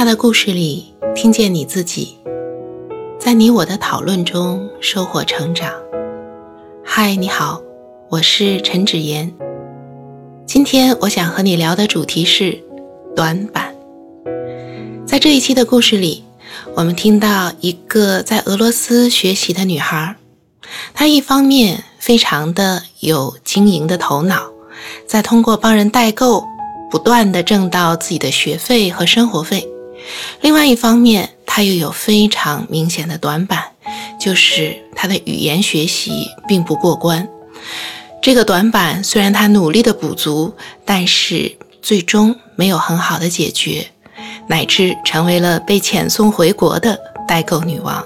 他的故事里听见你自己，在你我的讨论中收获成长。嗨，你好，我是陈芷言。今天我想和你聊的主题是短板。在这一期的故事里，我们听到一个在俄罗斯学习的女孩，她一方面非常的有经营的头脑，在通过帮人代购。不断的挣到自己的学费和生活费，另外一方面，他又有非常明显的短板，就是他的语言学习并不过关。这个短板虽然他努力的补足，但是最终没有很好的解决，乃至成为了被遣送回国的代购女王。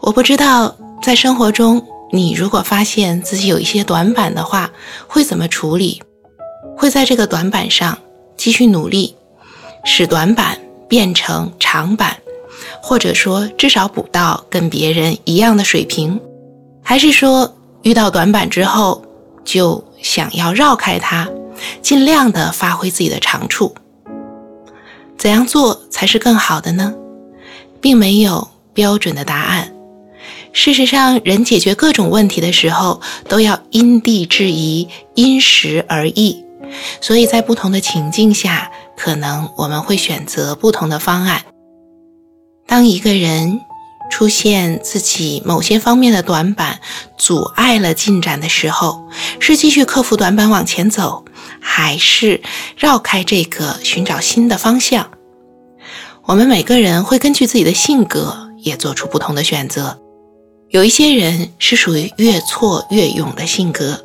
我不知道在生活中，你如果发现自己有一些短板的话，会怎么处理？会在这个短板上继续努力，使短板变成长板，或者说至少补到跟别人一样的水平，还是说遇到短板之后就想要绕开它，尽量的发挥自己的长处？怎样做才是更好的呢？并没有标准的答案。事实上，人解决各种问题的时候，都要因地制宜、因时而异。所以在不同的情境下，可能我们会选择不同的方案。当一个人出现自己某些方面的短板，阻碍了进展的时候，是继续克服短板往前走，还是绕开这个寻找新的方向？我们每个人会根据自己的性格，也做出不同的选择。有一些人是属于越挫越勇的性格，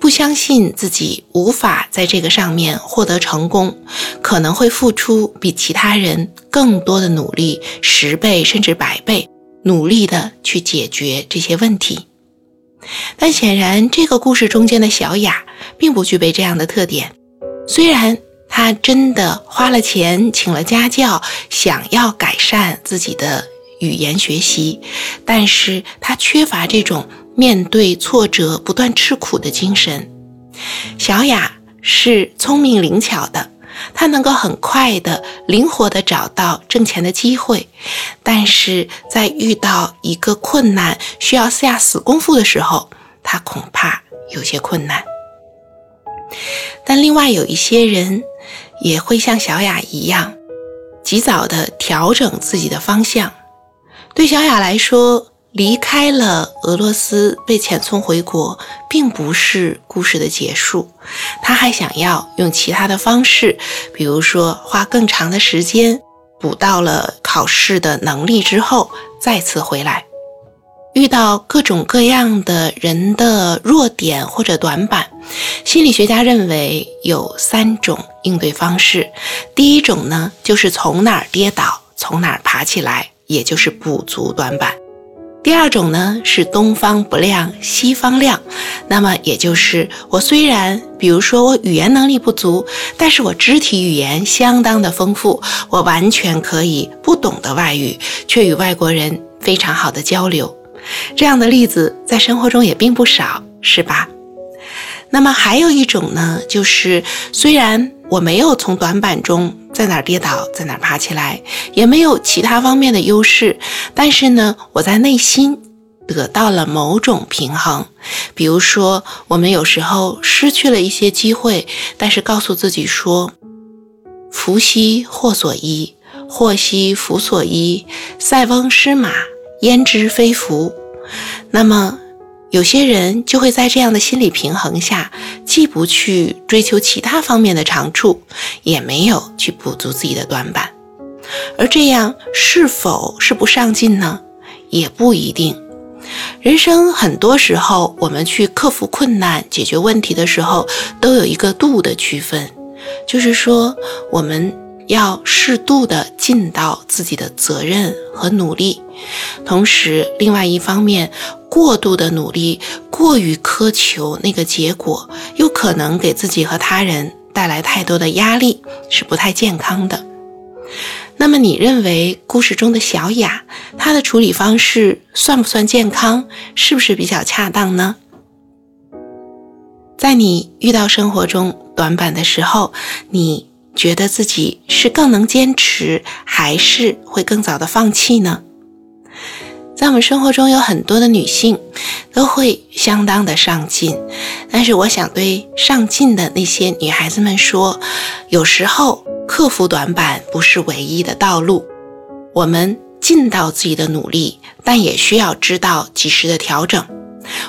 不相信自己无法在这个上面获得成功，可能会付出比其他人更多的努力，十倍甚至百倍，努力的去解决这些问题。但显然，这个故事中间的小雅并不具备这样的特点，虽然她真的花了钱请了家教，想要改善自己的。语言学习，但是他缺乏这种面对挫折不断吃苦的精神。小雅是聪明灵巧的，他能够很快的、灵活的找到挣钱的机会，但是在遇到一个困难需要下死功夫的时候，他恐怕有些困难。但另外有一些人也会像小雅一样，及早的调整自己的方向。对小雅来说，离开了俄罗斯被遣送回国，并不是故事的结束。他还想要用其他的方式，比如说花更长的时间，补到了考试的能力之后，再次回来。遇到各种各样的人的弱点或者短板，心理学家认为有三种应对方式。第一种呢，就是从哪儿跌倒，从哪儿爬起来。也就是补足短板。第二种呢是东方不亮西方亮，那么也就是我虽然比如说我语言能力不足，但是我肢体语言相当的丰富，我完全可以不懂得外语，却与外国人非常好的交流。这样的例子在生活中也并不少，是吧？那么还有一种呢，就是虽然我没有从短板中。在哪儿跌倒，在哪儿爬起来，也没有其他方面的优势。但是呢，我在内心得到了某种平衡。比如说，我们有时候失去了一些机会，但是告诉自己说：“福兮祸所依，祸兮福所依。塞翁失马，焉知非福。”那么。有些人就会在这样的心理平衡下，既不去追求其他方面的长处，也没有去补足自己的短板，而这样是否是不上进呢？也不一定。人生很多时候，我们去克服困难、解决问题的时候，都有一个度的区分，就是说我们要适度的尽到自己的责任和努力，同时另外一方面。过度的努力，过于苛求那个结果，又可能给自己和他人带来太多的压力，是不太健康的。那么，你认为故事中的小雅，她的处理方式算不算健康？是不是比较恰当呢？在你遇到生活中短板的时候，你觉得自己是更能坚持，还是会更早的放弃呢？在我们生活中有很多的女性都会相当的上进，但是我想对上进的那些女孩子们说，有时候克服短板不是唯一的道路。我们尽到自己的努力，但也需要知道及时的调整。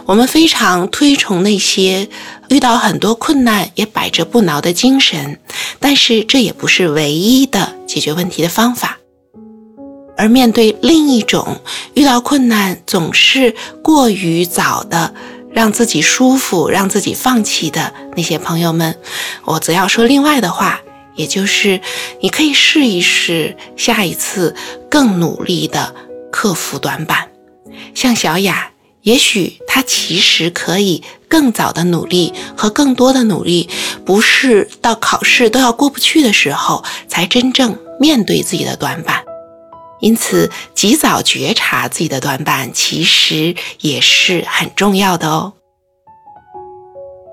我们非常推崇那些遇到很多困难也百折不挠的精神，但是这也不是唯一的解决问题的方法。而面对另一种遇到困难总是过于早的让自己舒服、让自己放弃的那些朋友们，我则要说另外的话，也就是你可以试一试下一次更努力的克服短板。像小雅，也许她其实可以更早的努力和更多的努力，不是到考试都要过不去的时候才真正面对自己的短板。因此，及早觉察自己的短板，其实也是很重要的哦。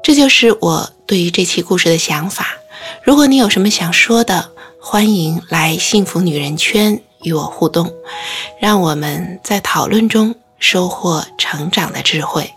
这就是我对于这期故事的想法。如果你有什么想说的，欢迎来幸福女人圈与我互动，让我们在讨论中收获成长的智慧。